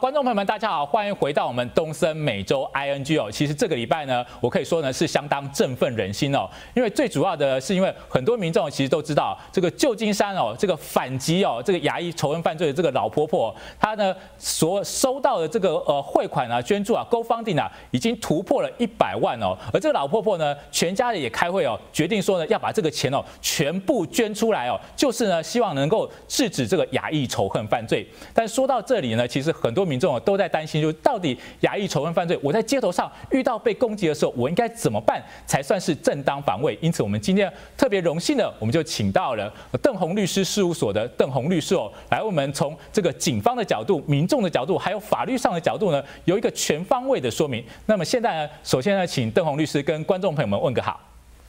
观众朋友们，大家好，欢迎回到我们东森每周 ING 哦。其实这个礼拜呢，我可以说呢是相当振奋人心哦，因为最主要的是因为很多民众其实都知道，这个旧金山哦，这个反击哦，这个亚裔仇恨犯罪的这个老婆婆，她呢所收到的这个呃汇款啊、捐助啊、GoFunding 啊，已经突破了一百万哦。而这个老婆婆呢，全家也开会哦，决定说呢要把这个钱哦全部捐出来哦，就是呢希望能够制止这个亚裔仇恨犯罪。但说到这里呢，其实很多民众都在担心，就到底亚裔仇恨犯罪，我在街头上遇到被攻击的时候，我应该怎么办才算是正当防卫？因此，我们今天特别荣幸的，我们就请到了邓红律师事务所的邓红律师哦，来为我们从这个警方的角度、民众的角度，还有法律上的角度呢，有一个全方位的说明。那么现在呢，首先呢，请邓红律师跟观众朋友们问个好。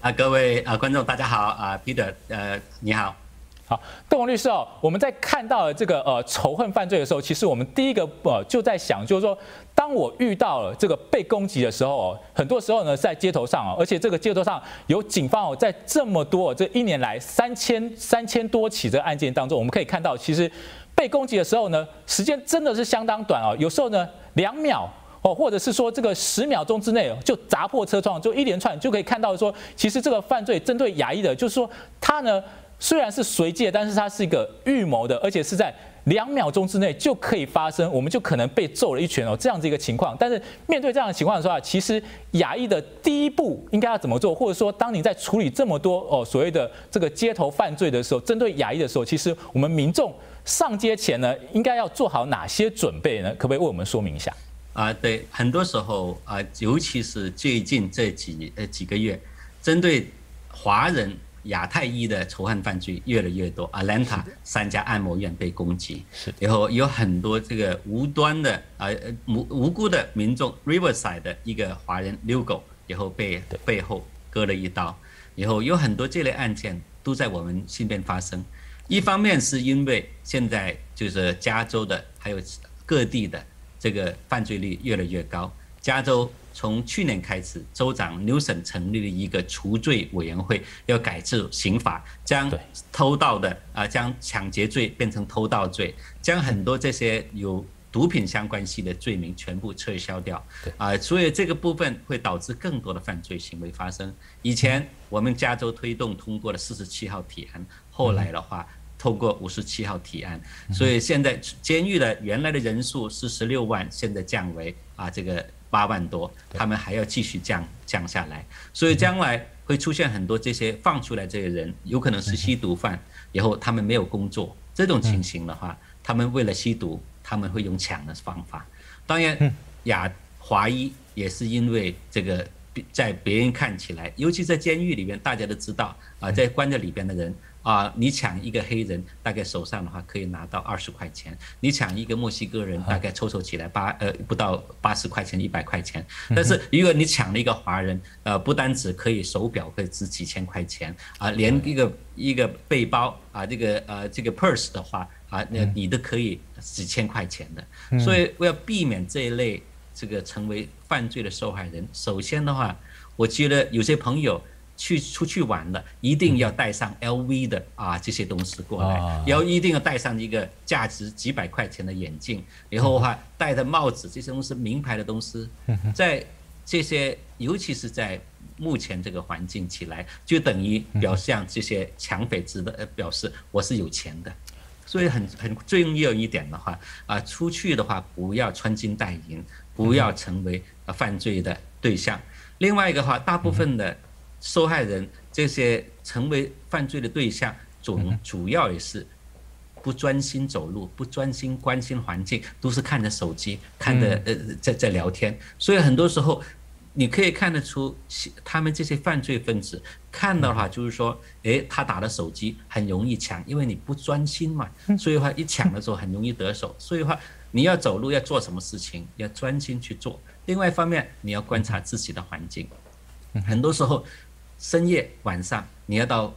啊，各位啊观众大家好啊，Peter 呃你好。好，邓鸿律师哦，我们在看到了这个呃仇恨犯罪的时候，其实我们第一个呃就在想，就是说，当我遇到了这个被攻击的时候哦，很多时候呢在街头上哦，而且这个街头上有警方哦，在这么多这一年来三千三千多起这个案件当中，我们可以看到，其实被攻击的时候呢，时间真的是相当短哦，有时候呢两秒哦，或者是说这个十秒钟之内就砸破车窗，就一连串就可以看到说，其实这个犯罪针对亚裔的，就是说他呢。虽然是随机的，但是它是一个预谋的，而且是在两秒钟之内就可以发生，我们就可能被揍了一拳哦，这样子一个情况。但是面对这样的情况的时候，其实亚裔的第一步应该要怎么做？或者说，当你在处理这么多哦所谓的这个街头犯罪的时候，针对亚裔的时候，其实我们民众上街前呢，应该要做好哪些准备呢？可不可以为我们说明一下？啊，对，很多时候啊，尤其是最近这几呃几个月，针对华人。亚太裔的仇恨犯罪越来越多，Atlanta 三家按摩院被攻击，是，然后有很多这个无端的呃无无辜的民众，Riverside 的一个华人 Lugo，然后被背后割了一刀，然后有很多这类案件都在我们身边发生。一方面是因为现在就是加州的还有各地的这个犯罪率越来越高，加州。从去年开始，州长 Newsom 成立了一个除罪委员会，要改制刑法，将偷盗的啊，将抢劫罪变成偷盗罪，将很多这些有毒品相关系的罪名全部撤销掉。啊，所以这个部分会导致更多的犯罪行为发生。以前我们加州推动通过了四十七号提案，后来的话通过五十七号提案，所以现在监狱的原来的人数是十六万，现在降为啊这个。八万多，他们还要继续降降下来，所以将来会出现很多这些放出来这些人，有可能是吸毒犯，以后他们没有工作，这种情形的话，他们为了吸毒，他们会用抢的方法。当然，亚华裔也是因为这个，在别人看起来，尤其在监狱里面，大家都知道啊，在关在里边的人。啊，你抢一个黑人，大概手上的话可以拿到二十块钱；你抢一个墨西哥人，大概凑凑起来八呃不到八十块钱一百块钱。但是如果你抢了一个华人，呃，不单只可以手表可以值几千块钱啊，连一个一个背包啊，这个呃这个 purse 的话啊，那你都可以几千块钱的。所以为了避免这一类这个成为犯罪的受害人，首先的话，我觉得有些朋友。去出去玩的，一定要带上 LV 的啊这些东西过来，然后一定要带上一个价值几百块钱的眼镜，然后的话戴的帽子，这些东西名牌的东西，在这些尤其是在目前这个环境起来，就等于表现这些抢匪值的表示我是有钱的，所以很很重要一点的话啊，出去的话不要穿金戴银，不要成为犯罪的对象。另外一个话，大部分的。受害人这些成为犯罪的对象，总主要也是不专心走路，不专心关心环境，都是看着手机，看着呃在在聊天。所以很多时候，你可以看得出，他们这些犯罪分子看到的话，就是说，诶，他打的手机很容易抢，因为你不专心嘛，所以的话一抢的时候很容易得手。所以的话，你要走路要做什么事情，要专心去做。另外一方面，你要观察自己的环境，很多时候。深夜晚上，你要到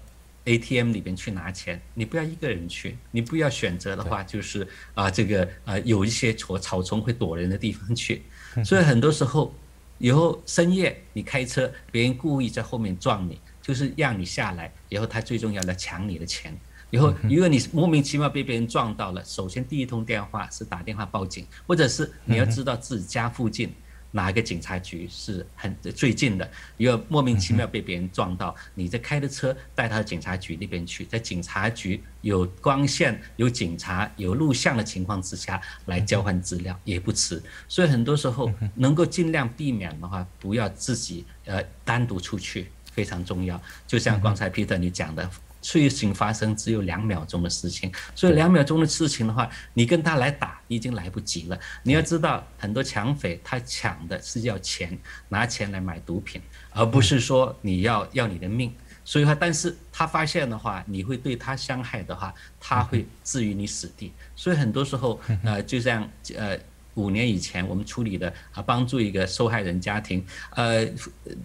ATM 里边去拿钱，你不要一个人去，你不要选择的话，就是啊，这个啊，有一些草草丛会躲人的地方去。所以很多时候，以后深夜你开车，别人故意在后面撞你，就是让你下来，然后他最重要来抢你的钱。以后如果你莫名其妙被别人撞到了，首先第一通电话是打电话报警，或者是你要知道自己家附近。哪一个警察局是很最近的？如果莫名其妙被别人撞到，你在开的车带他到警察局那边去，在警察局有光线、有警察、有录像的情况之下来交换资料也不迟。所以很多时候能够尽量避免的话，不要自己呃单独出去，非常重要。就像刚才 Peter 你讲的。事情发生只有两秒钟的事情，所以两秒钟的事情的话，你跟他来打已经来不及了。你要知道，很多抢匪他抢的是要钱，拿钱来买毒品，而不是说你要要你的命。所以话，但是他发现的话，你会对他伤害的话，他会置于你死地。所以很多时候，呃，就像呃五年以前我们处理的啊，帮助一个受害人家庭，呃，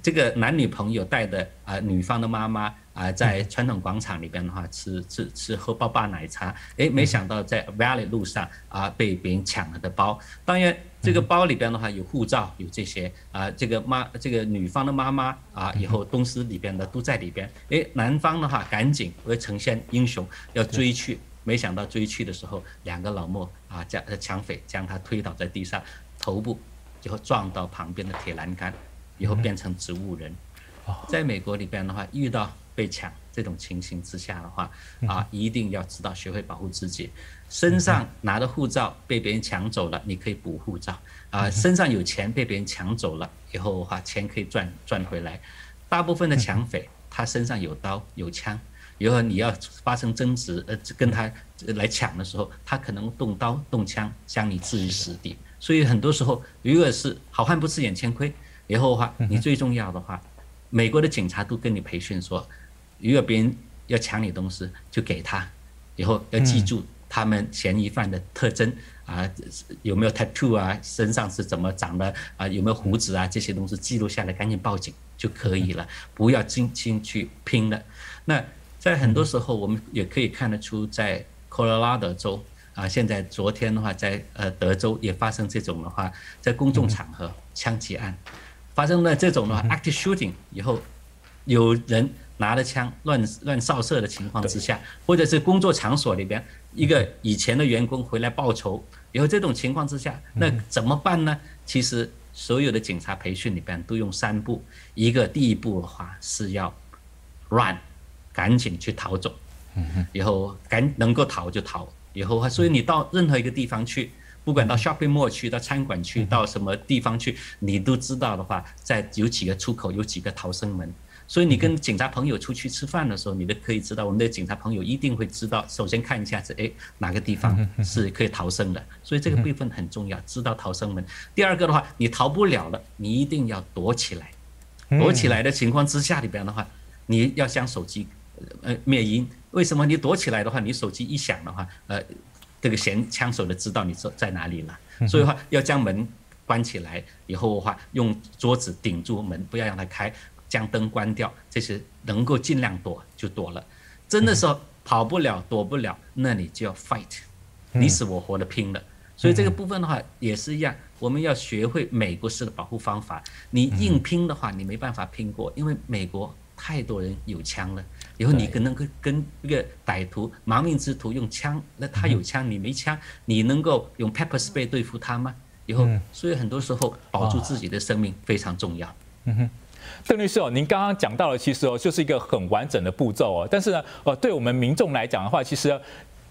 这个男女朋友带的啊，女方的妈妈。啊，在传统广场里边的话，吃吃吃喝爸爸奶茶，诶，没想到在 Valley 路上啊，被别人抢了的包。当然，这个包里边的话有护照，有这些啊，这个妈这个女方的妈妈啊，以后公司里边的都在里边。诶，男方的话赶紧会呈现英雄要追去，没想到追去的时候，两个老莫啊将抢匪将他推倒在地上，头部以后撞到旁边的铁栏杆，以后变成植物人。在美国里边的话，遇到。被抢这种情形之下的话，啊，一定要知道学会保护自己。身上拿的护照被别人抢走了，你可以补护照。啊，身上有钱被别人抢走了以后的话，钱可以赚赚回来。大部分的抢匪他身上有刀有枪，以后你要发生争执，呃，跟他来抢的时候，他可能动刀动枪将你置于死地。所以很多时候，如果是好汉不吃眼前亏，以后的话，你最重要的话，美国的警察都跟你培训说。如果别人要抢你东西，就给他，以后要记住他们嫌疑犯的特征啊，有没有 tattoo 啊，身上是怎么长的啊，有没有胡子啊，这些东西记录下来，赶紧报警就可以了，不要进进去拼了。那在很多时候，我们也可以看得出，在科罗拉多州啊，现在昨天的话，在呃德州也发生这种的话，在公众场合枪击案发生了这种的话，active shooting 以后有人。拿着枪乱乱扫射的情况之下，或者是工作场所里边一个以前的员工回来报仇，以后这种情况之下，那怎么办呢？其实所有的警察培训里边都用三步，一个第一步的话是要 run，赶紧去逃走，以后赶能够逃就逃，以后所以你到任何一个地方去，不管到 shopping mall 去，到餐馆去，到什么地方去，你都知道的话，在有几个出口，有几个逃生门。所以你跟警察朋友出去吃饭的时候，你都可以知道，我们的警察朋友一定会知道。首先看一下是，哎，哪个地方是可以逃生的？所以这个部分很重要，知道逃生门。第二个的话，你逃不了了，你一定要躲起来。躲起来的情况之下里边的话，你要将手机呃灭音。为什么？你躲起来的话，你手机一响的话，呃，这个嫌枪手的知道你在在哪里了。所以话要将门关起来，以后的话用桌子顶住门，不要让它开。将灯关掉，这些能够尽量躲就躲了。真的说跑不了、躲不了，那你就要 fight，你死我活的拼了。所以这个部分的话也是一样，我们要学会美国式的保护方法。你硬拼的话，你没办法拼过，因为美国太多人有枪了。以后你可能跟跟一个歹徒、亡命之徒用枪，那他有枪你没枪，你能够用 pepper spray 对付他吗？以后，所以很多时候保住自己的生命非常重要。嗯哼。邓律师哦，您刚刚讲到的其实哦，就是一个很完整的步骤哦。但是呢，呃，对我们民众来讲的话，其实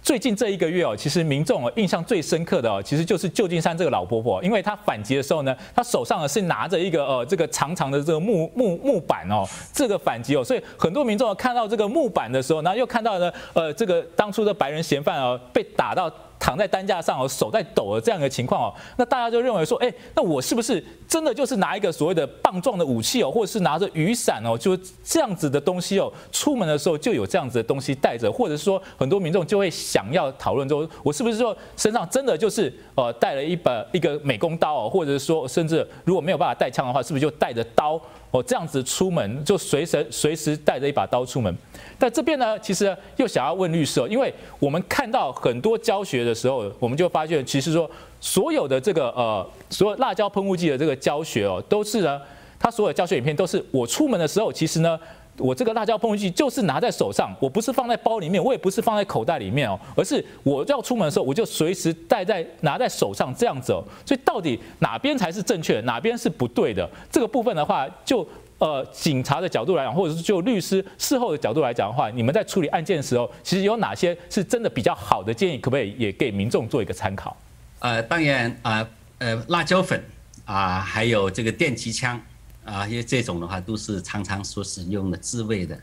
最近这一个月哦，其实民众哦印象最深刻的哦，其实就是旧金山这个老婆婆，因为她反击的时候呢，她手上呢是拿着一个呃这个长长的这个木木木板哦，这个反击哦，所以很多民众看到这个木板的时候，然后又看到呢，呃，这个当初的白人嫌犯哦被打到。躺在担架上哦，手在抖的这样一个情况哦，那大家就认为说，哎，那我是不是真的就是拿一个所谓的棒状的武器哦，或者是拿着雨伞哦，就这样子的东西哦，出门的时候就有这样子的东西带着，或者是说很多民众就会想要讨论说，我是不是说身上真的就是呃带了一把一个美工刀哦，或者是说甚至如果没有办法带枪的话，是不是就带着刀？哦，这样子出门就随时随时带着一把刀出门。但这边呢，其实又想要问律师哦，因为我们看到很多教学的时候，我们就发现，其实说所有的这个呃，所有辣椒喷雾剂的这个教学哦，都是呢，它所有教学影片都是我出门的时候，其实呢。我这个辣椒喷雾剂就是拿在手上，我不是放在包里面，我也不是放在口袋里面哦，而是我要出门的时候，我就随时带在拿在手上这样子哦。所以到底哪边才是正确的，哪边是不对的？这个部分的话，就呃警察的角度来讲，或者是就律师事后的角度来讲的话，你们在处理案件的时候，其实有哪些是真的比较好的建议，可不可以也给民众做一个参考？呃，当然啊，呃，呃，辣椒粉啊，还有这个电击枪。啊，因为这种的话都是常常所使用的自卫的。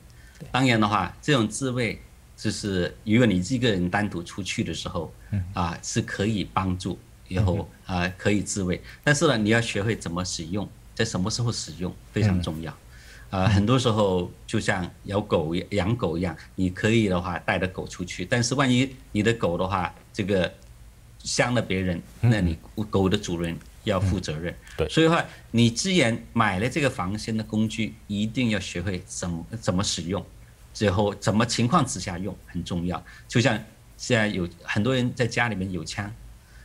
当然的话，这种自卫就是如果你一个人单独出去的时候，啊是可以帮助以后啊可以自卫。但是呢，你要学会怎么使用，在什么时候使用非常重要。啊，很多时候就像养狗养狗一样，你可以的话带着狗出去，但是万一你的狗的话这个伤了别人，那你狗的主人。要负责任，对，所以话你既然买了这个防身的工具，一定要学会怎么怎么使用，最后怎么情况之下用很重要。就像现在有很多人在家里面有枪，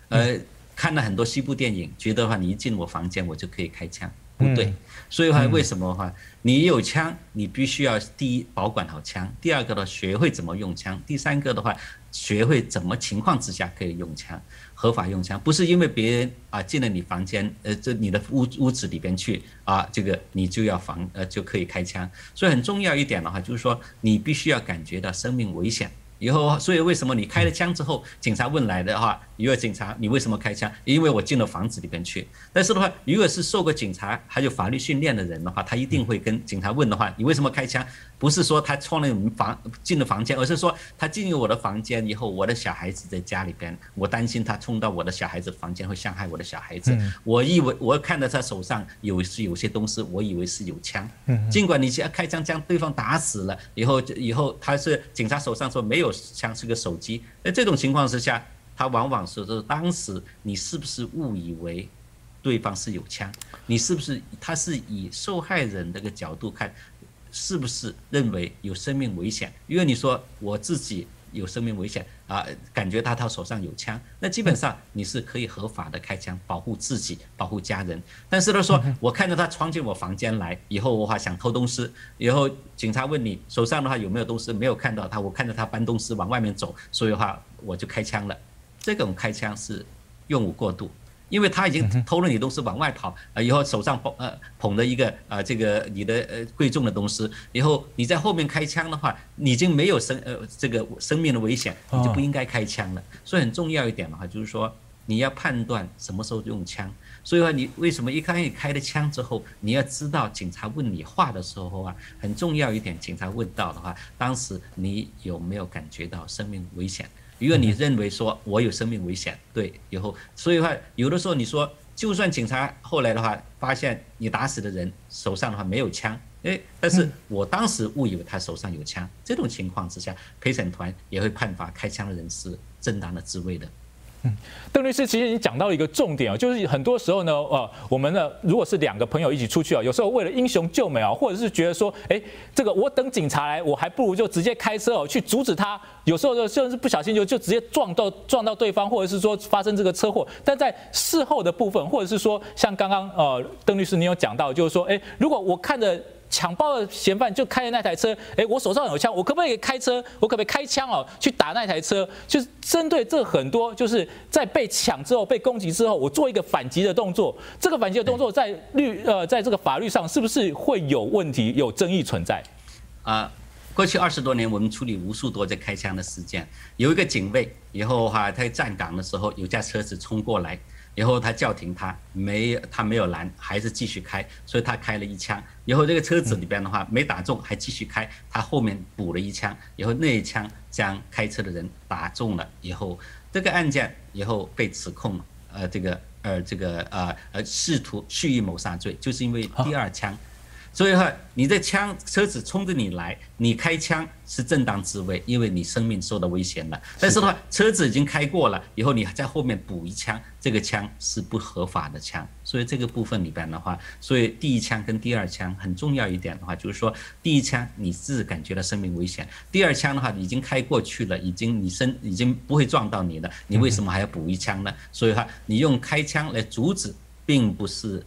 呃，看了很多西部电影，觉得话你一进我房间我就可以开枪，不对。所以话为什么的话，你有枪，你必须要第一保管好枪，第二个呢学会怎么用枪，第三个的话学会怎么情况之下可以用枪。合法用枪不是因为别人啊进了你房间，呃，这你的屋屋子里边去啊，这个你就要防呃就可以开枪。所以很重要一点的话，就是说你必须要感觉到生命危险。以后，所以为什么你开了枪之后，警察问来的话，如果警察你为什么开枪？因为我进了房子里边去。但是的话，如果是受过警察还有法律训练的人的话，他一定会跟警察问的话，你为什么开枪？不是说他冲了我们房进了房间，而是说他进入我的房间以后，我的小孩子在家里边，我担心他冲到我的小孩子房间会伤害我的小孩子。我以为我看到他手上有是有些东西，我以为是有枪。尽管你现在开枪将对方打死了以后，以后他是警察手上说没有枪，是个手机。在这种情况之下，他往往是说当时你是不是误以为对方是有枪？你是不是他是以受害人这个角度看？是不是认为有生命危险？因为你说我自己有生命危险啊，感觉到他手上有枪，那基本上你是可以合法的开枪保护自己、保护家人。但是他说我看到他闯进我房间来以后，我话想偷东西，以后警察问你手上的话有没有东西，没有看到他，我看到他搬东西往外面走，所以的话我就开枪了。这种开枪是用武过度。因为他已经偷了你东西往外跑，啊，以后手上捧呃捧着一个啊这个你的呃贵重的东西，以后你在后面开枪的话，你已经没有生呃这个生命的危险，你就不应该开枪了。所以很重要一点的话，就是说你要判断什么时候用枪。所以说你为什么一开始开了枪之后，你要知道警察问你话的时候啊，很重要一点，警察问到的话，当时你有没有感觉到生命危险？如果你认为说我有生命危险，对，以后，所以的话，有的时候你说，就算警察后来的话发现你打死的人手上的话没有枪，诶，但是我当时误以为他手上有枪，这种情况之下，陪审团也会判罚开枪的人是正当的自卫的。嗯，邓律师，其实你讲到一个重点啊，就是很多时候呢，呃，我们呢，如果是两个朋友一起出去啊，有时候为了英雄救美啊，或者是觉得说，哎，这个我等警察来，我还不如就直接开车哦去阻止他。有时候就甚至不小心就就直接撞到撞到对方，或者是说发生这个车祸。但在事后的部分，或者是说像刚刚呃邓律师你有讲到，就是说，哎，如果我看着。抢包的嫌犯就开的那台车，哎，我手上有枪，我可不可以开车？我可不可以开枪哦，去打那台车？就是针对这很多，就是在被抢之后、被攻击之后，我做一个反击的动作。这个反击的动作在律呃，在这个法律上是不是会有问题、有争议存在？啊，过去二十多年，我们处理无数多这开枪的事件。有一个警卫，以后的话他站岗的时候，有架车子冲过来。然后他叫停他，没他没有拦，还是继续开，所以他开了一枪。然后这个车子里边的话没打中，还继续开，他后面补了一枪，然后那一枪将开车的人打中了。以后这个案件以后被指控，呃，这个呃这个呃呃试图蓄意谋杀罪，就是因为第二枪。所以话，你的枪车子冲着你来，你开枪是正当自卫，因为你生命受到危险了。但是的话，车子已经开过了，以后你在后面补一枪，这个枪是不合法的枪。所以这个部分里边的话，所以第一枪跟第二枪很重要一点的话，就是说第一枪你自感觉到生命危险，第二枪的话已经开过去了，已经你身已经不会撞到你了，你为什么还要补一枪呢？所以话，你用开枪来阻止，并不是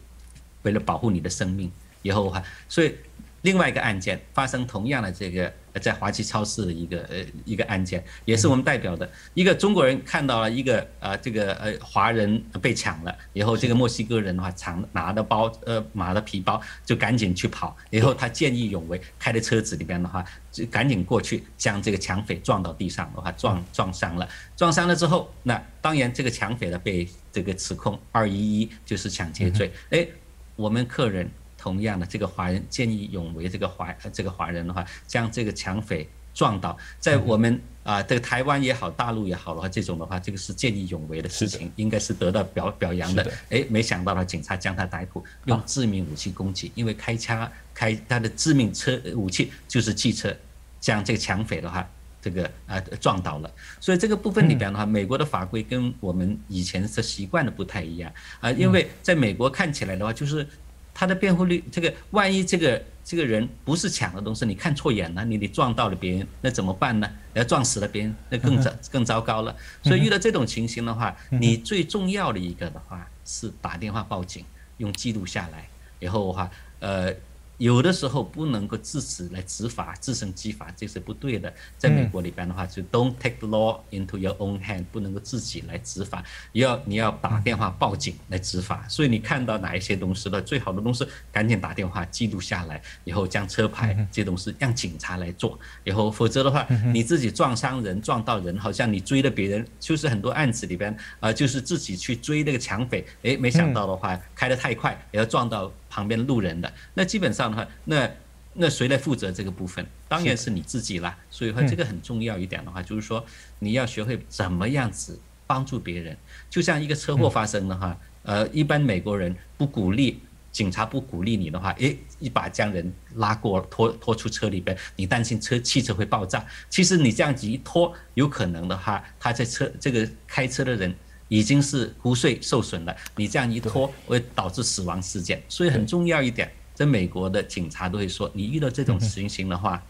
为了保护你的生命。以后哈，所以另外一个案件发生同样的这个在华旗超市的一个呃一个案件，也是我们代表的。一个中国人看到了一个呃这个呃华人被抢了，以后这个墨西哥人的话抢拿的包呃拿的皮包就赶紧去跑，以后他见义勇为开的车子里边的话就赶紧过去将这个抢匪撞到地上的话撞撞伤了，撞伤了之后，那当然这个抢匪呢被这个指控二一一就是抢劫罪，哎，我们客人。同样的，这个华人见义勇为，这个华这个华人的话，将这个抢匪撞倒，在我们啊，这个台湾也好，大陆也好的话，这种的话，这个是见义勇为的事情，应该是得到表表扬的。哎，没想到呢，警察将他逮捕，用致命武器攻击，因为开枪开他的致命车武器就是汽车，将这个抢匪的话，这个啊撞倒了。所以这个部分里边的话，美国的法规跟我们以前的习惯的不太一样。啊，因为在美国看起来的话，就是。他的辩护律，这个万一这个这个人不是抢的东西，你看错眼了，你你撞到了别人，那怎么办呢？要撞死了别人，那更糟更糟糕了。所以遇到这种情形的话，你最重要的一个的话是打电话报警，用记录下来，然后的话，呃。有的时候不能够自此来执法，自行激法，这是不对的。在美国里边的话，就 don't take the law into your own hand，不能够自己来执法，要你要打电话报警来执法。所以你看到哪一些东西了，最好的东西赶紧打电话记录下来，以后将车牌这些东西让警察来做，以后否则的话，你自己撞伤人、撞到人，好像你追了别人，就是很多案子里边啊，就是自己去追那个抢匪，诶，没想到的话开得太快，也要撞到。旁边路人的，那基本上的话，那那谁来负责这个部分？当然是你自己啦。所以说这个很重要一点的话，就是说你要学会怎么样子帮助别人。就像一个车祸发生的话，呃，一般美国人不鼓励警察不鼓励你的话，诶，一把将人拉过拖拖出车里边，你担心车汽车会爆炸。其实你这样子一拖，有可能的话，他在车这个开车的人。已经是骨髓受损了，你这样一拖会导致死亡事件，所以很重要一点，在美国的警察都会说，你遇到这种情形的话，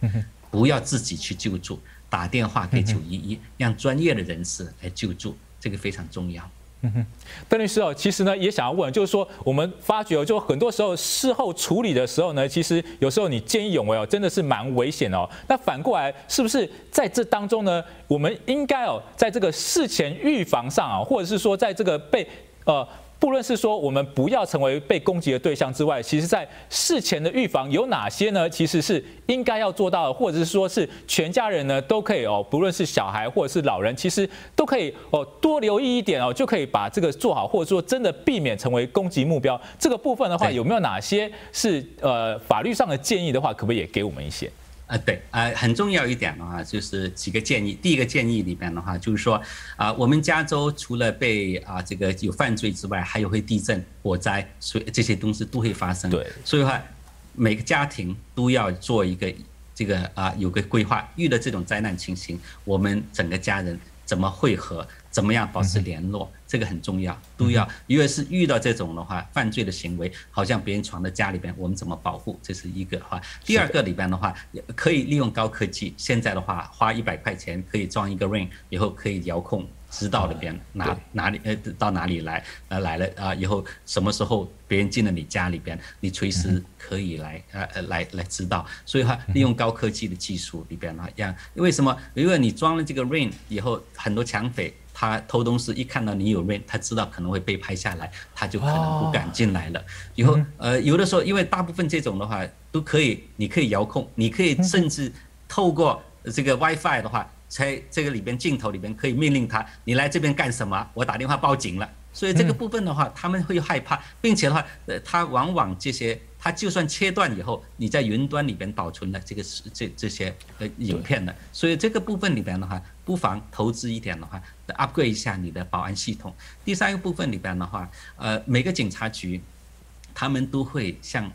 不要自己去救助，打电话给九一一，让专业的人士来救助，这个非常重要。嗯哼，邓律师哦，其实呢也想要问，就是说我们发觉哦，就很多时候事后处理的时候呢，其实有时候你见义勇为哦，真的是蛮危险的哦。那反过来，是不是在这当中呢，我们应该哦，在这个事前预防上啊，或者是说在这个被呃。不论是说我们不要成为被攻击的对象之外，其实在事前的预防有哪些呢？其实是应该要做到的，或者是说是全家人呢都可以哦，不论是小孩或者是老人，其实都可以哦多留意一点哦，就可以把这个做好，或者说真的避免成为攻击目标。这个部分的话，有没有哪些是呃法律上的建议的话，可不可以也给我们一些？啊，对，啊，很重要一点的话，就是几个建议。第一个建议里边的话，就是说，啊，我们加州除了被啊这个有犯罪之外，还有会地震、火灾，所以这些东西都会发生。对，所以的话，每个家庭都要做一个这个啊有个规划，遇到这种灾难情形，我们整个家人怎么汇合。怎么样保持联络？这个很重要，都要。因为是遇到这种的话，犯罪的行为，好像别人闯到家里边，我们怎么保护？这是一个话。第二个里边的话，可以利用高科技。现在的话，花一百块钱可以装一个 Ring，以后可以遥控。知道里边哪哪里呃到哪里来呃来了啊以后什么时候别人进了你家里边，你随时可以来呃呃来来知道，所以话利用高科技的技术里边呢，让为什么？因为你装了这个 Ring 以后，很多抢匪他偷东西一看到你有 Ring，他知道可能会被拍下来，他就可能不敢进来了。以后呃有的时候，因为大部分这种的话都可以，你可以遥控，你可以甚至透过这个 WiFi 的话。在这个里边镜头里边可以命令他，你来这边干什么？我打电话报警了。所以这个部分的话，他们会害怕，并且的话，呃，他往往这些，他就算切断以后，你在云端里边保存了这个这这些呃影片的。所以这个部分里边的话，不妨投资一点的话，upgrade 一下你的保安系统。第三个部分里边的话，呃，每个警察局，他们都会向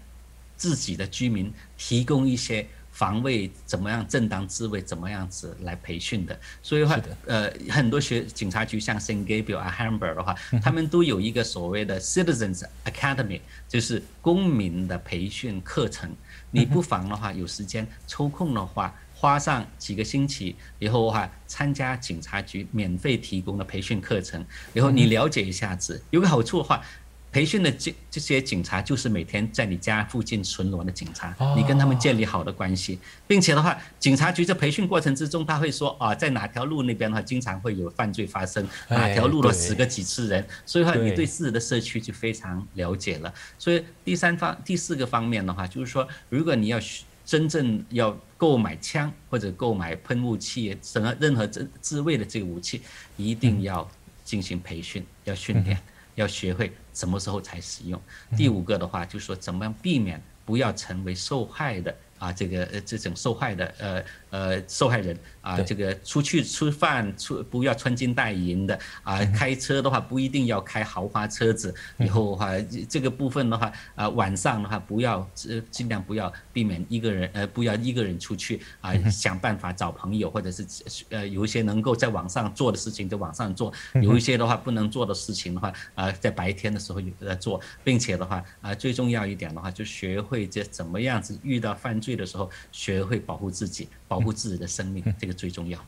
自己的居民提供一些。防卫怎么样正当自卫怎么样子来培训的，所以的话，呃，很多学警察局像 Saint Gabriel 啊、Hamburg 的话，他们都有一个所谓的 Citizens Academy，就是公民的培训课程。你不妨的话，有时间抽空的话，花上几个星期以后的话，参加警察局免费提供的培训课程，然后你了解一下子，有个好处的话。培训的这这些警察就是每天在你家附近巡逻的警察，你跟他们建立好的关系，并且的话，警察局在培训过程之中，他会说啊，在哪条路那边的话，经常会有犯罪发生，哪条路的死个几次人，所以话你对自己的社区就非常了解了。所以第三方、第四个方面的话，就是说，如果你要真正要购买枪或者购买喷雾器，什么任何自自卫的这个武器，一定要进行培训，要训练。要学会什么时候才使用。第五个的话，就是说怎么样避免不要成为受害的啊，这个呃这种受害的呃。呃，受害人啊，这个出去吃饭出不要穿金戴银的啊，开车的话不一定要开豪华车子。以后的话，这个部分的话啊，晚上的话不要呃尽量不要避免一个人呃不要一个人出去啊，想办法找朋友或者是呃有一些能够在网上做的事情在网上做，有一些的话不能做的事情的话啊，在白天的时候有在做，并且的话啊最重要一点的话就学会这怎么样子遇到犯罪的时候学会保护自己。保护自己的生命，这个最重要。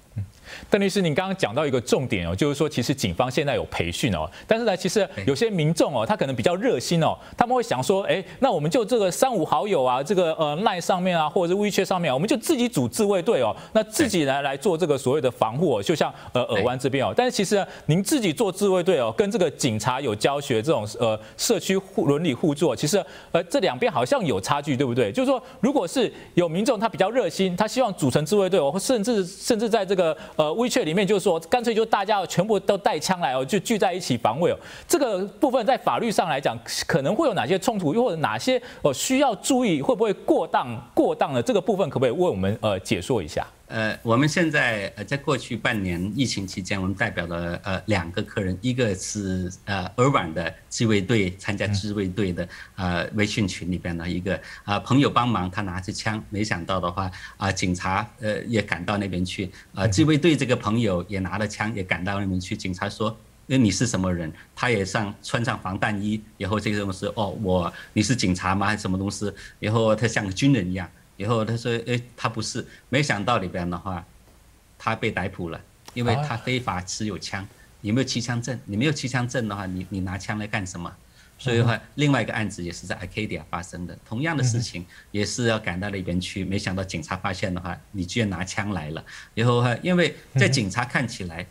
邓律师，您刚刚讲到一个重点哦，就是说其实警方现在有培训哦，但是呢，其实有些民众哦，他可能比较热心哦，他们会想说，哎，那我们就这个三五好友啊，这个呃 LINE 上面啊，或者是 WeChat 上面啊，我们就自己组自卫队哦，那自己来来做这个所谓的防护哦，就像呃尔湾这边哦，但是其实呢，您自己做自卫队哦，跟这个警察有教学这种呃社区互伦理互助，其实呃这两边好像有差距，对不对？就是说，如果是有民众他比较热心，他希望组成自卫队我，甚至甚至在这个呃威胁里面就是说，干脆就大家全部都带枪来哦，就聚在一起防卫哦。这个部分在法律上来讲，可能会有哪些冲突，又或者哪些哦需要注意，会不会过当过当的这个部分，可不可以为我们呃解说一下？呃，我们现在呃，在过去半年疫情期间，我们代表了呃两个客人，一个是呃尔湾的自卫队参加自卫队的呃微信群里边的一个啊、朋友帮忙，他拿着枪，没想到的话啊、警察呃也赶到那边去，啊、自卫队这个朋友也拿了枪，也赶到那边去。警察说，那你是什么人？他也上穿上防弹衣，然后这个东西哦，我你是警察吗？还是什么东西？然后他像个军人一样。以后他说：“诶，他不是，没想到里边的话，他被逮捕了，因为他非法持有枪，你没有持枪证，你没有持枪证的话，你你拿枪来干什么？所以的话，另外一个案子也是在 Arcadia 发生的，同样的事情也是要赶到那边去，没想到警察发现的话，你居然拿枪来了。以后的话，因为在警察看起来，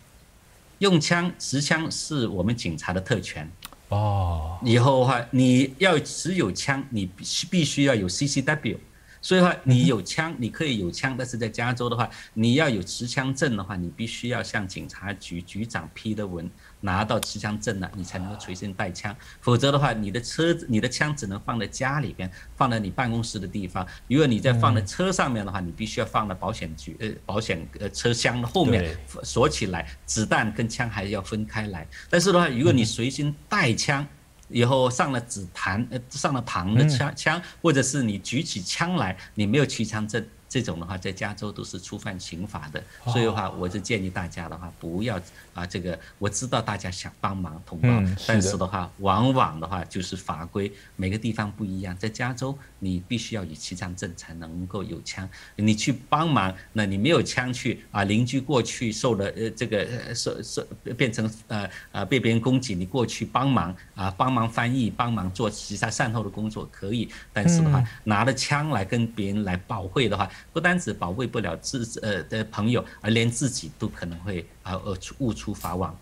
用枪持枪是我们警察的特权哦。以后的话，你要持有枪，你必须必须要有 CCW。”所以话，你有枪，你可以有枪，但是在加州的话，你要有持枪证的话，你必须要向警察局局长批的文，拿到持枪证了，你才能够随身带枪。否则的话，你的车子、你的枪只能放在家里边，放在你办公室的地方。如果你在放在车上面的话，你必须要放在保险局呃保险呃车厢的后面锁起来，子弹跟枪还要分开来。但是的话，如果你随身带枪，以后上了子弹，呃，上了膛的枪枪，或者是你举起枪来，你没有持枪证。这种的话，在加州都是触犯刑法的，所以的话，我就建议大家的话，不要啊，这个我知道大家想帮忙同胞，但是的话，往往的话就是法规每个地方不一样。在加州，你必须要有持枪证才能够有枪，你去帮忙，那你没有枪去啊，邻居过去受了呃这个受受变成呃呃被别人攻击，你过去帮忙啊，帮忙翻译，帮忙做其他善后的工作可以，但是的话，拿着枪来跟别人来保会的话。不单只保卫不了自呃的朋友，而连自己都可能会啊呃误触法网。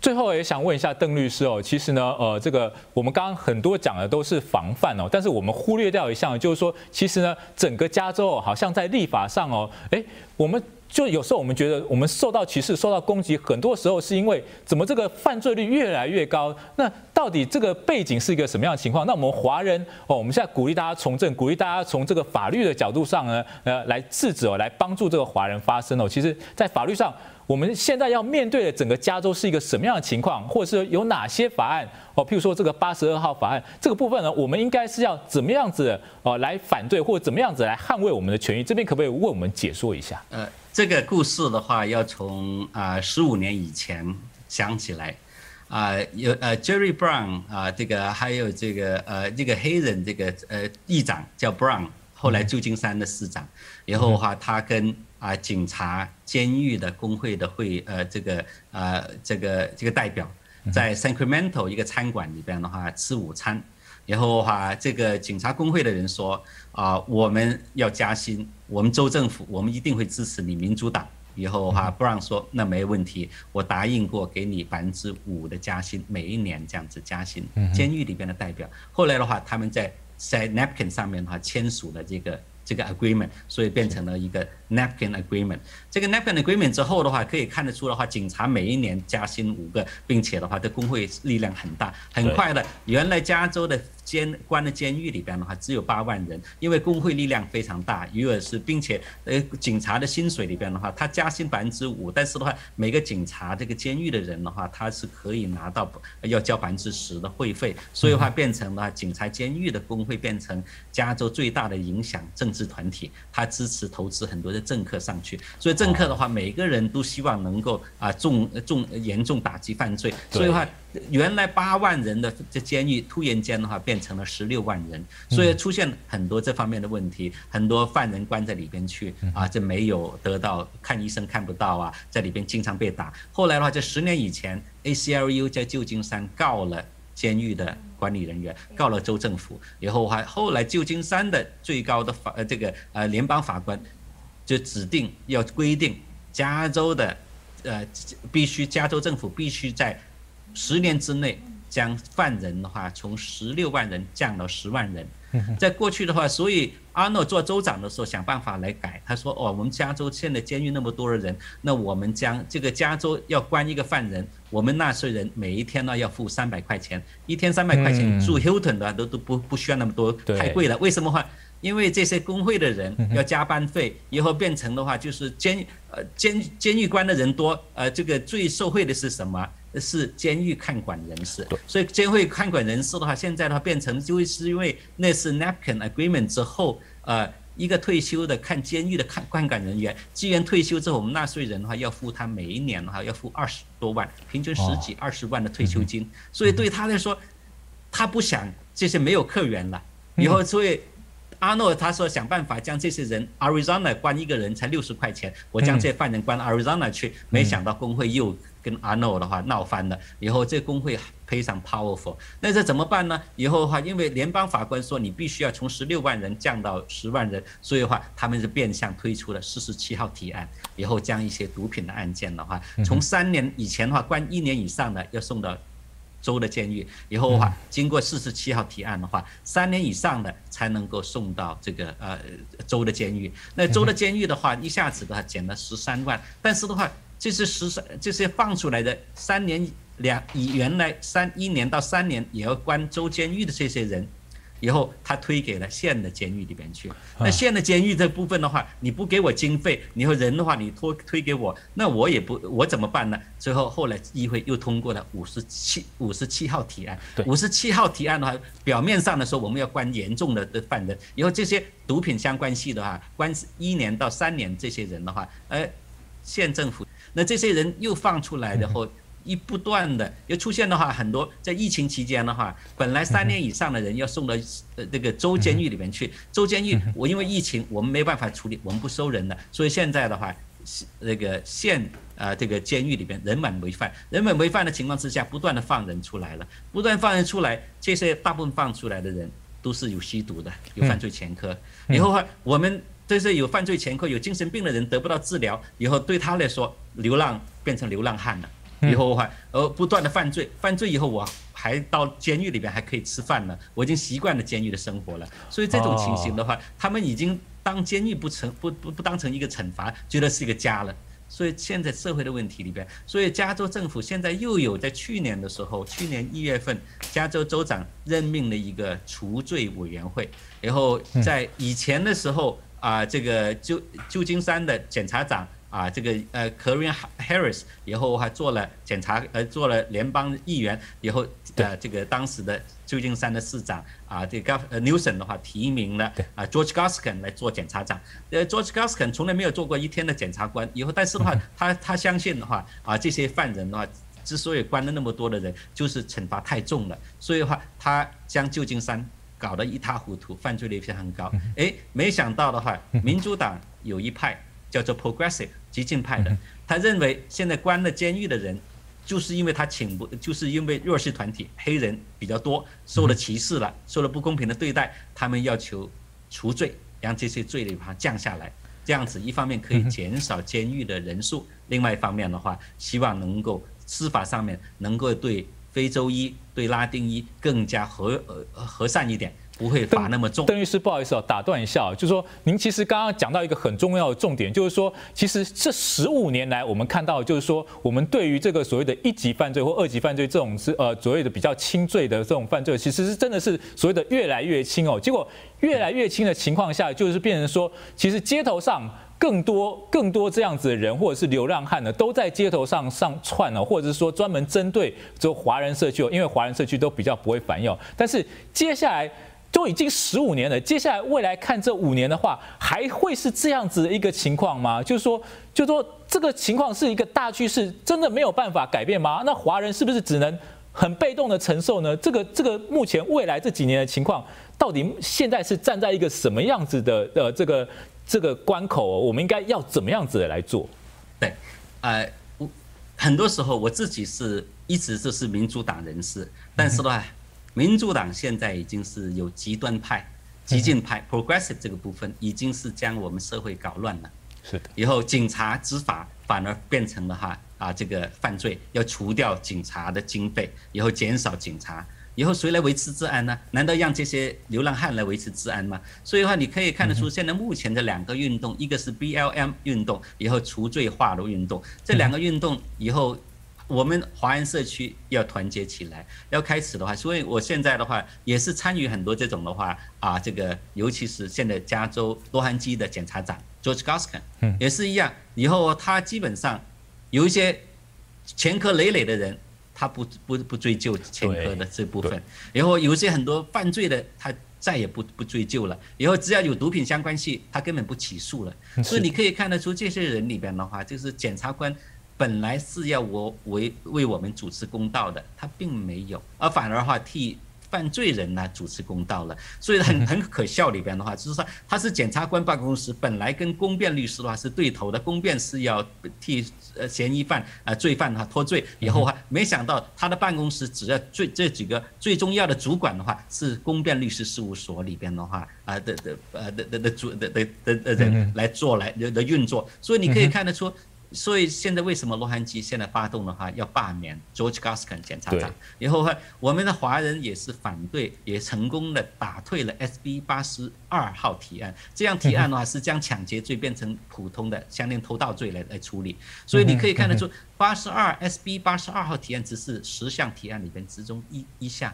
最后也想问一下邓律师哦，其实呢呃这个我们刚刚很多讲的都是防范哦，但是我们忽略掉一项，就是说其实呢整个加州好像在立法上哦，哎我们。就有时候我们觉得我们受到歧视、受到攻击，很多时候是因为怎么这个犯罪率越来越高？那到底这个背景是一个什么样的情况？那我们华人哦，我们现在鼓励大家从政，鼓励大家从这个法律的角度上呢，呃，来制止哦，来帮助这个华人发声哦。其实，在法律上，我们现在要面对的整个加州是一个什么样的情况，或者是有哪些法案哦？譬如说这个八十二号法案这个部分呢，我们应该是要怎么样子哦来反对，或者怎么样子来捍卫我们的权益？这边可不可以为我们解说一下？嗯。这个故事的话，要从啊十五年以前想起来，啊有呃 Jerry Brown 啊，这个还有这个呃这个黑人这个呃议长叫 Brown，后来旧金山的市长，然后的话他跟啊警察、监狱的工会的会呃这个呃这个这个代表在 Sacramento 一个餐馆里边的话吃午餐，然后的话这个警察工会的人说啊，我们要加薪，我们州政府我们一定会支持你民主党。以后的话，布朗说那没问题，我答应过给你百分之五的加薪，每一年这样子加薪。监狱里边的代表，后来的话，他们在在 napkin 上面的话签署了这个这个 agreement，所以变成了一个 napkin agreement。这个 napkin agreement 之后的话，可以看得出的话，警察每一年加薪五个，并且的话，这工会力量很大，很快的，原来加州的。监关的监狱里边的话，只有八万人，因为工会力量非常大，于是并且呃，警察的薪水里边的话，他加薪百分之五，但是的话，每个警察这个监狱的人的话，他是可以拿到要交百分之十的会费，所以的话变成了警察监狱的工会变成加州最大的影响政治团体，他支持投资很多的政客上去，所以政客的话，每个人都希望能够啊重重严重打击犯罪，所以的话。原来八万人的这监狱突然间的话变成了十六万人，所以出现很多这方面的问题，很多犯人关在里边去啊，这没有得到看医生看不到啊，在里边经常被打。后来的话，在十年以前，ACLU 在旧金山告了监狱的管理人员，告了州政府，以后还后来旧金山的最高的法呃这个呃联邦法官就指定要规定加州的呃必须加州政府必须在。十年之内将犯人的话从十六万人降到十万人，在过去的话，所以阿诺做州长的时候想办法来改。他说：“哦，我们加州现在监狱那么多的人，那我们将这个加州要关一个犯人，我们纳税人每一天呢要付三百块钱，一天三百块钱住 Hilton 的都都不不需要那么多，太贵了。为什么话？因为这些工会的人要加班费，以后变成的话就是监呃监监狱关的人多，呃，这个最受惠的是什么？”是监狱看管人士，所以监狱看管人士的话，现在的话变成就是因为那是 Napkin Agreement 之后，呃，一个退休的看监狱的看看管人员，既然退休之后，我们纳税人的话要付他每一年的话要付二十多万，平均十几二十万的退休金，所以对他来说，他不想这些没有客源了，以后所以。阿诺他说想办法将这些人 Arizona 关一个人才六十块钱，我将这些犯人关 Arizona 去，没想到工会又跟阿诺的话闹翻了。以后这工会非常 powerful，那这怎么办呢？以后的话，因为联邦法官说你必须要从十六万人降到十万人，所以的话他们是变相推出了四十七号提案，以后将一些毒品的案件的话，从三年以前的话关一年以上的要送到。州的监狱以后的话，经过四十七号提案的话，三年以上的才能够送到这个呃州的监狱。那州的监狱的话，一下子的话减了十三万，但是的话，这是十三这些放出来的三年两以原来三一年到三年也要关州监狱的这些人。以后他推给了县的监狱里边去，那县的监狱这部分的话，你不给我经费，你和人的话，你托推给我，那我也不我怎么办呢？最后后来议会又通过了五十七五十七号提案，五十七号提案的话，表面上的说我们要关严重的的犯人，以后这些毒品相关系的话，关一年到三年这些人的话，呃，县政府那这些人又放出来的后。一不断的又出现的话，很多在疫情期间的话，本来三年以上的人要送到呃这个州监狱里面去，州监狱我因为疫情我们没办法处理，我们不收人的，所以现在的话，那个县啊这个监狱里边人满为患，人满为患的情况之下，不断的放人出来了，不断放人出来，这些大部分放出来的人都是有吸毒的，有犯罪前科，以后的话我们这些有犯罪前科、有精神病的人得不到治疗，以后对他来说，流浪变成流浪汉了。以后的话，呃，不断的犯罪，犯罪以后我还到监狱里边还可以吃饭呢，我已经习惯了监狱的生活了。所以这种情形的话，他们已经当监狱不成不不不当成一个惩罚，觉得是一个家了。所以现在社会的问题里边，所以加州政府现在又有在去年的时候，去年一月份，加州州长任命了一个除罪委员会，然后在以前的时候啊，这个旧旧金山的检察长。啊，这个呃，Corrine Harris 以后还做了检察，呃，做了联邦议员以后，呃，这个当时的旧金山的市长啊，这个呃 Newsom 的话提名了啊 George Gascon 来做检察长。呃，George Gascon 从来没有做过一天的检察官，以后但是的话，他他相信的话啊，这些犯人的话，之所以关了那么多的人，就是惩罚太重了，所以的话，他将旧金山搞得一塌糊涂，犯罪率非常高。哎，没想到的话，民主党有一派。叫做 progressive 激进派的，他认为现在关了监狱的人，就是因为他请不，就是因为弱势团体黑人比较多，受了歧视了，受了不公平的对待，他们要求除罪，让这些罪的话降下来。这样子一方面可以减少监狱的人数，另外一方面的话，希望能够司法上面能够对非洲裔、对拉丁裔更加和呃和善一点。不会罚那么重。邓律师，不好意思啊，打断一下，就是说您其实刚刚讲到一个很重要的重点，就是说，其实这十五年来，我们看到，就是说，我们对于这个所谓的一级犯罪或二级犯罪这种是呃所谓的比较轻罪的这种犯罪，其实是真的是所谓的越来越轻哦。结果越来越轻的情况下，就是变成说，其实街头上更多更多这样子的人，或者是流浪汉呢，都在街头上上窜哦，或者是说专门针对这华人社区哦，因为华人社区都比较不会反应。但是接下来。都已经十五年了，接下来未来看这五年的话，还会是这样子的一个情况吗？就是说，就是说这个情况是一个大趋势，真的没有办法改变吗？那华人是不是只能很被动的承受呢？这个这个目前未来这几年的情况，到底现在是站在一个什么样子的呃这个这个关口？我们应该要怎么样子来做？对，呃，很多时候我自己是一直就是民主党人士，但是呢。民主党现在已经是有极端派、激进派 （progressive） 这个部分，已经是将我们社会搞乱了。是的。以后警察执法反而变成了哈啊这个犯罪，要除掉警察的经费，以后减少警察，以后谁来维持治安呢？难道让这些流浪汉来维持治安吗？所以的话，你可以看得出，现在目前的两个运动，一个是 BLM 运动，以后除罪化的运动，这两个运动以后。我们华人社区要团结起来，要开始的话，所以我现在的话也是参与很多这种的话啊，这个尤其是现在加州洛杉矶的检察长 George Gascon，也是一样，以后他基本上有一些前科累累的人，他不不不追究前科的这部分，然后有些很多犯罪的，他再也不不追究了，以后只要有毒品相关系，他根本不起诉了，所以你可以看得出这些人里边的话，就是检察官。本来是要我为为我们主持公道的，他并没有，而反而的话替犯罪人呢主持公道了，所以很很可笑里边的话，就是说他是检察官办公室，本来跟公辩律师的话是对头的，公辩是要替呃嫌疑犯啊罪犯哈脱罪，以后哈没想到他的办公室只要最这几个最重要的主管的话是公辩律师事务所里边的话啊的的呃的的的主的的的的人来做来的的运作，所以你可以看得出。所以现在为什么洛杉矶现在发动的话要罢免 George Gascon 检察长？然后哈，我们的华人也是反对，也成功的打退了 SB 八十二号提案。这样提案的话是将抢劫罪变成普通的相当偷盗罪来来处理。所以你可以看得出，八十二 SB 八十二号提案只是十项提案里边之中一一项。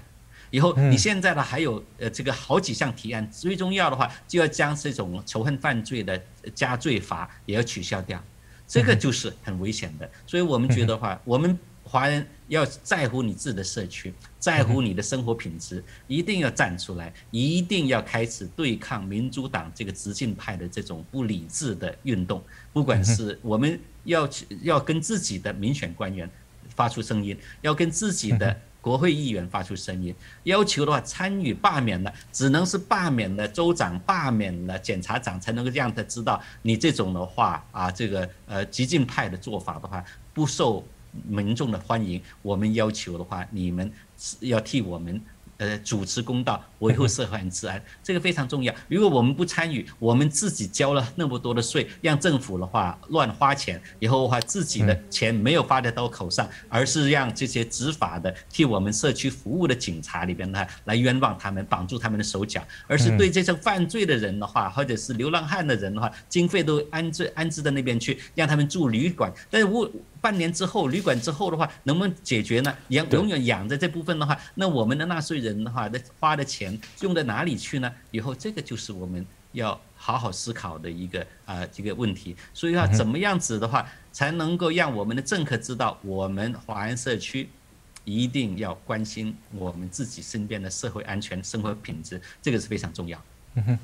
以后你现在呢还有呃这个好几项提案，最重要的话就要将这种仇恨犯罪的加罪罚也要取消掉。这个就是很危险的，所以我们觉得话，我们华人要在乎你自己的社区，在乎你的生活品质，一定要站出来，一定要开始对抗民主党这个激进派的这种不理智的运动。不管是我们要去要跟自己的民选官员发出声音，要跟自己的。国会议员发出声音，要求的话参与罢免的，只能是罢免的州长、罢免的检察长，才能够让他知道你这种的话啊，这个呃激进派的做法的话不受民众的欢迎。我们要求的话，你们要替我们。呃，主持公道，维护社会治安，这个非常重要。如果我们不参与，我们自己交了那么多的税，让政府的话乱花钱，以后的话自己的钱没有花在刀口上，而是让这些执法的、替我们社区服务的警察里边呢，来冤枉他们，绑住他们的手脚，而是对这些犯罪的人的话，或者是流浪汉的人的话，经费都安置安置到那边去，让他们住旅馆，但是我。半年之后，旅馆之后的话，能不能解决呢？养永远养着这部分的话，那我们的纳税人的话，那花的钱用到哪里去呢？以后这个就是我们要好好思考的一个啊这个问题。所以要怎么样子的话，才能够让我们的政客知道，我们华安社区一定要关心我们自己身边的社会安全、生活品质，这个是非常重要。嗯哼。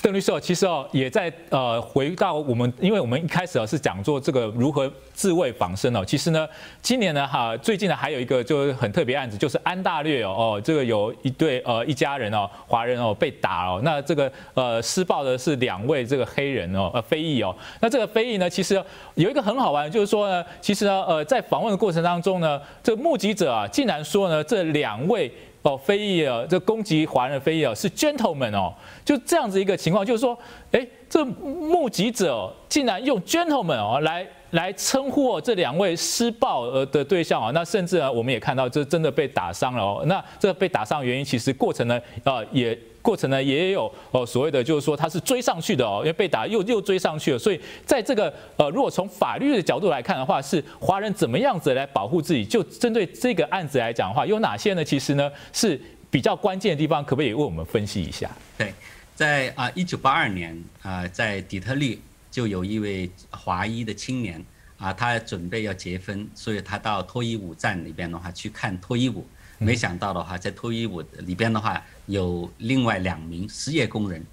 邓律师哦其实哦，也在呃回到我们，因为我们一开始啊是讲做这个如何自卫防身哦。其实呢，今年呢哈，最近呢还有一个就是很特别案子，就是安大略哦哦，这个有一对呃一家人哦，华人哦被打哦，那这个呃施暴的是两位这个黑人哦呃非裔哦。那这个非裔呢，其实有一个很好玩，就是说呢，其实呢呃在访问的过程当中呢，这个目击者啊竟然说呢这两位。哦，非裔啊，这攻击华人非裔啊，是 gentleman 哦，就这样子一个情况，就是说，哎，这目击者竟然用 gentleman 哦来来称呼这两位施暴呃的对象啊，那甚至呢，我们也看到这真的被打伤了哦，那这被打伤的原因，其实过程呢，呃也。过程呢也有哦，所谓的就是说他是追上去的哦，因为被打又又追上去了，所以在这个呃，如果从法律的角度来看的话，是华人怎么样子来保护自己？就针对这个案子来讲的话，有哪些呢？其实呢是比较关键的地方，可不可以为我们分析一下？对，在啊一九八二年啊、在底特律就有一位华裔的青年啊，他准备要结婚，所以他到脱衣舞站里边的话去看脱衣舞。没想到的话，在脱衣舞里边的话，有另外两名失业工人，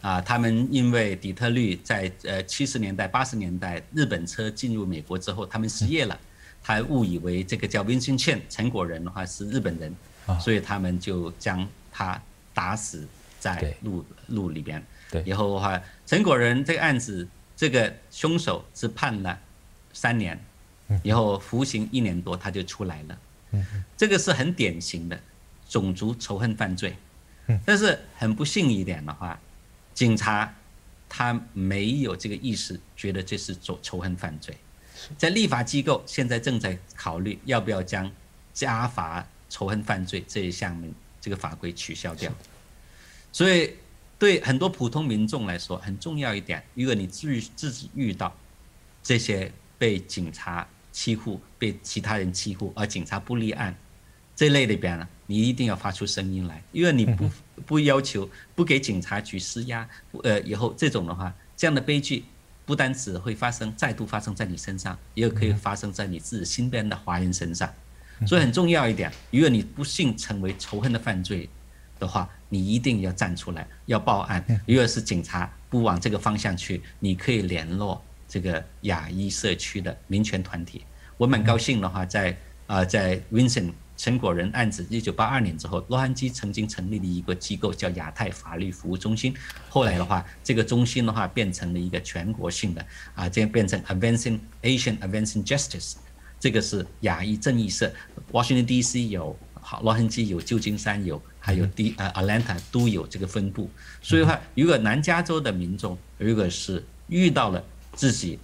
啊，他们因为底特律在呃七十年代、八十年代日本车进入美国之后，他们失业了，他误以为这个叫 Vincent Chin 陈果仁的话是日本人，所以他们就将他打死在路路里边。对，以后的话，陈果仁这个案子，这个凶手是判了三年，以后服刑一年多，他就出来了。这个是很典型的种族仇恨犯罪，但是很不幸一点的话，警察他没有这个意识，觉得这是仇仇恨犯罪。在立法机构现在正在考虑要不要将加罚仇恨犯罪这一项目这个法规取消掉。所以对很多普通民众来说很重要一点，如果你自自己遇到这些被警察。欺负被其他人欺负，而警察不立案，这类里边呢，你一定要发出声音来，因为你不不要求不给警察局施压，呃，以后这种的话，这样的悲剧不单只会发生，再度发生在你身上，也可以发生在你自己身边的华人身上，所以很重要一点，如果你不幸成为仇恨的犯罪的话，你一定要站出来，要报案。如果是警察不往这个方向去，你可以联络。这个亚裔社区的民权团体，我蛮高兴的话，在啊、呃，在 Vincent 陈果仁案子一九八二年之后，洛杉矶曾经成立了一个机构叫亚太法律服务中心。后来的话，这个中心的话变成了一个全国性的啊，这样变成 Advancing Asian Advancing Justice，这个是亚裔正义社，Washington D.C. 有，好，洛杉矶有，旧金山有，还有第呃 Atlanta 都有这个分布。所以的话，如果南加州的民众如果是遇到了，自己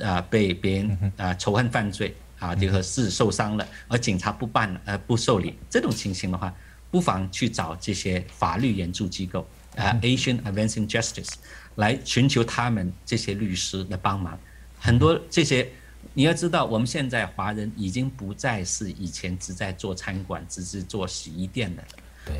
啊被别人啊仇恨犯罪啊，就和自己受伤了，而警察不办呃不受理这种情形的话，不妨去找这些法律援助机构啊，Asian Advancing Justice 来寻求他们这些律师的帮忙。很多这些你要知道，我们现在华人已经不再是以前只在做餐馆、只是做洗衣店的，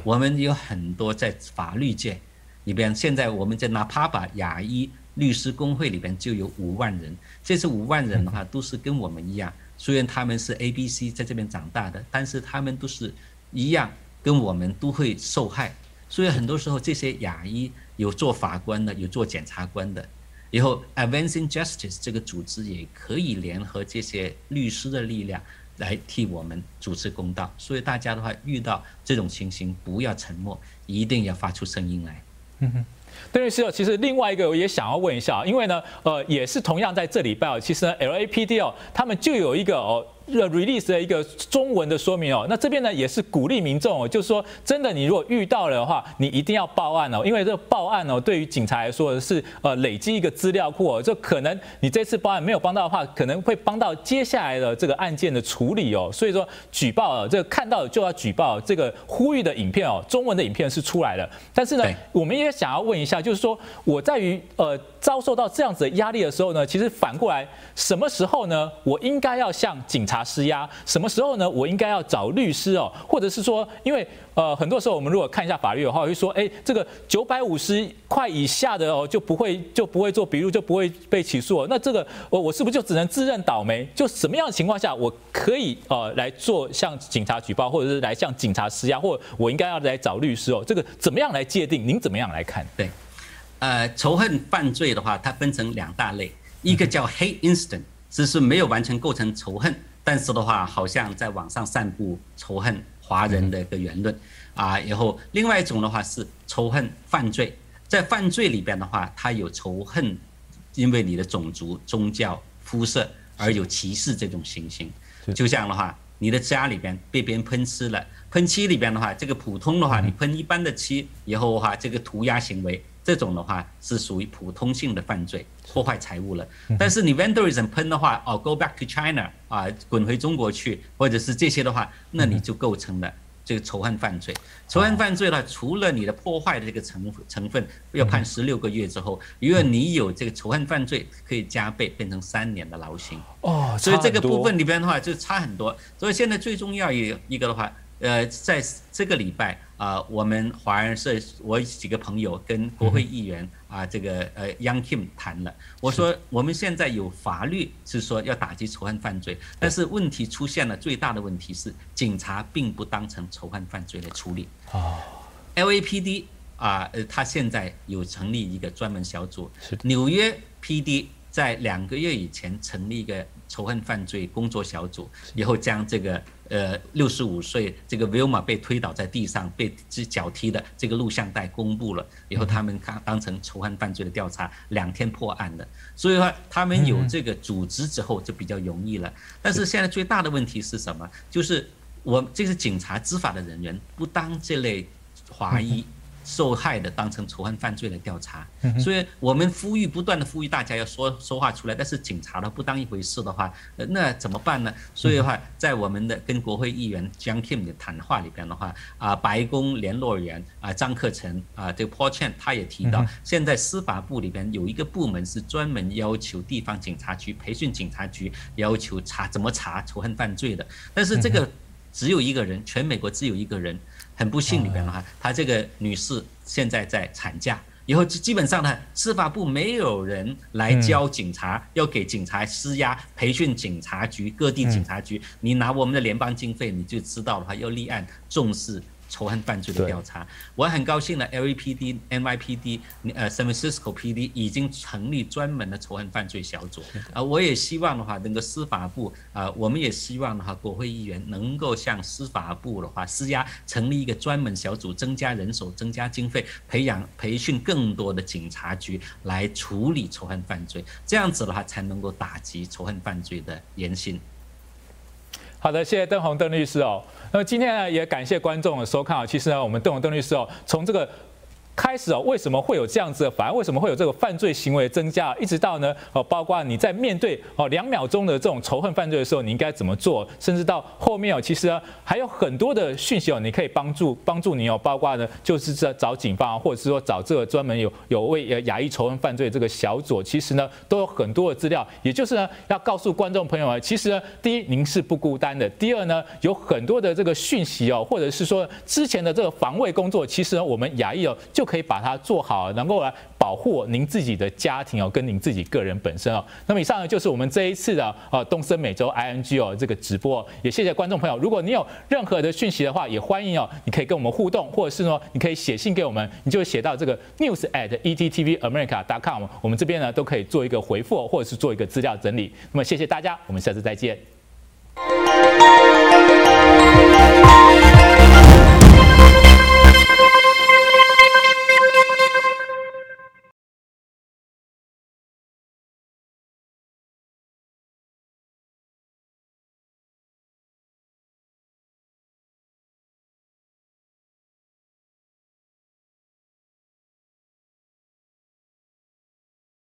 我们有很多在法律界里边。现在我们在哪怕把亚医。律师工会里边就有五万人，这是五万人的话，都是跟我们一样，虽然他们是 A、B、C 在这边长大的，但是他们都是一样，跟我们都会受害。所以很多时候，这些亚医有做法官的，有做检察官的，以后 Advancing Justice 这个组织也可以联合这些律师的力量来替我们主持公道。所以大家的话，遇到这种情形，不要沉默，一定要发出声音来。嗯哼。邓律师，其实另外一个我也想要问一下，因为呢，呃，也是同样在这礼拜哦，其实呢，LAPD 哦，他们就有一个哦。Release 的一个中文的说明哦，那这边呢也是鼓励民众哦，就是说真的，你如果遇到了的话，你一定要报案哦，因为这个报案哦，对于警察来说是呃累积一个资料库哦，就可能你这次报案没有帮到的话，可能会帮到接下来的这个案件的处理哦，所以说举报哦，这个看到就要举报，这个呼吁的影片哦，中文的影片是出来了，但是呢，我们也想要问一下，就是说我在于呃遭受到这样子的压力的时候呢，其实反过来什么时候呢，我应该要向警察施压？什么时候呢？我应该要找律师哦，或者是说，因为呃，很多时候我们如果看一下法律的话，会说，哎，这个九百五十块以下的哦，就不会就不会做笔录，就不会被起诉。那这个我我是不是就只能自认倒霉？就什么样的情况下我可以呃来做向警察举报，或者是来向警察施压，或我应该要来找律师哦？这个怎么样来界定？您怎么样来看？对，呃，仇恨犯罪的话，它分成两大类，一个叫 hate incident，只是没有完全构成仇恨，但是的话，好像在网上散布仇恨华人的一个言论啊。然后另外一种的话是仇恨犯罪，在犯罪里边的话，它有仇恨，因为你的种族、宗教、肤色而有歧视这种情形。就像的话，你的家里边被别人喷漆了。喷漆里边的话，这个普通的话，你喷一般的漆以后的话，这个涂鸦行为，这种的话是属于普通性的犯罪，破坏财物了。但是你 vandalism 喷的话，哦，go back to China 啊，滚回中国去，或者是这些的话，那你就构成了这个仇恨犯罪。仇恨犯罪呢，除了你的破坏的这个成成分要判十六个月之后，如果你有这个仇恨犯罪，可以加倍变成三年的牢刑。哦，所以这个部分里边的话就差很多。所以现在最重要一一个的话。呃，在这个礼拜啊，我们华人社，我几个朋友跟国会议员啊，这个呃 Young Kim 谈了。我说我们现在有法律是说要打击仇恨犯罪，但是问题出现了，最大的问题是警察并不当成仇恨犯罪来处理。哦，LAPD 啊，呃，他现在有成立一个专门小组。纽约 PD 在两个月以前成立一个仇恨犯罪工作小组，以后将这个。呃，六十五岁这个 Wilma 被推倒在地上，被只脚踢的这个录像带公布了以后，他们当当成仇恨犯罪的调查，两天破案的。所以说，他们有这个组织之后就比较容易了。但是现在最大的问题是什么？就是我这是警察执法的人员不当这类华裔。受害的当成仇恨犯罪来调查，所以我们呼吁不断的呼吁大家要说说话出来，但是警察呢不当一回事的话，那怎么办呢？所以的话，在我们的跟国会议员 John Kim 的谈话里边的话，啊，白宫联络员啊张克成啊这个 Paul Chan 他也提到，现在司法部里边有一个部门是专门要求地方警察局培训警察局要求查怎么查仇恨犯罪的，但是这个只有一个人，全美国只有一个人。很不幸里边的话，她这个女士现在在产假，以后基本上呢，司法部没有人来教警察，要给警察施压，培训警察局，各地警察局，你拿我们的联邦经费，你就知道的话，要立案重视。仇恨犯罪的调查，我很高兴的。LAPD、NYPD、呃，San Francisco PD 已经成立专门的仇恨犯罪小组。啊，我也希望的话，那个司法部啊，我们也希望的话，国会议员能够向司法部的话施压，成立一个专门小组，增加人手，增加经费，培养培训更多的警察局来处理仇恨犯罪。这样子的话，才能够打击仇恨犯罪的言行。好的，谢谢邓红邓律师哦。那么今天呢，也感谢观众的收看啊。其实呢，我们邓红邓律师哦，从这个。开始哦，为什么会有这样子的反而为什么会有这个犯罪行为增加？一直到呢，哦，包括你在面对哦两秒钟的这种仇恨犯罪的时候，你应该怎么做？甚至到后面哦，其实呢还有很多的讯息哦，你可以帮助帮助你哦，包括呢就是在找警方，或者是说找这个专门有有为呃亚裔仇恨犯罪这个小组，其实呢都有很多的资料。也就是呢，要告诉观众朋友啊，其实呢，第一您是不孤单的，第二呢，有很多的这个讯息哦，或者是说之前的这个防卫工作，其实呢我们亚裔哦就。可以把它做好，能够来保护您自己的家庭哦，跟您自己个人本身哦。那么以上呢，就是我们这一次的呃东森美洲 ING 哦这个直播，也谢谢观众朋友。如果你有任何的讯息的话，也欢迎哦，你可以跟我们互动，或者是说你可以写信给我们，你就写到这个 news at ettvamerica.com，我们这边呢都可以做一个回复，或者是做一个资料整理。那么谢谢大家，我们下次再见。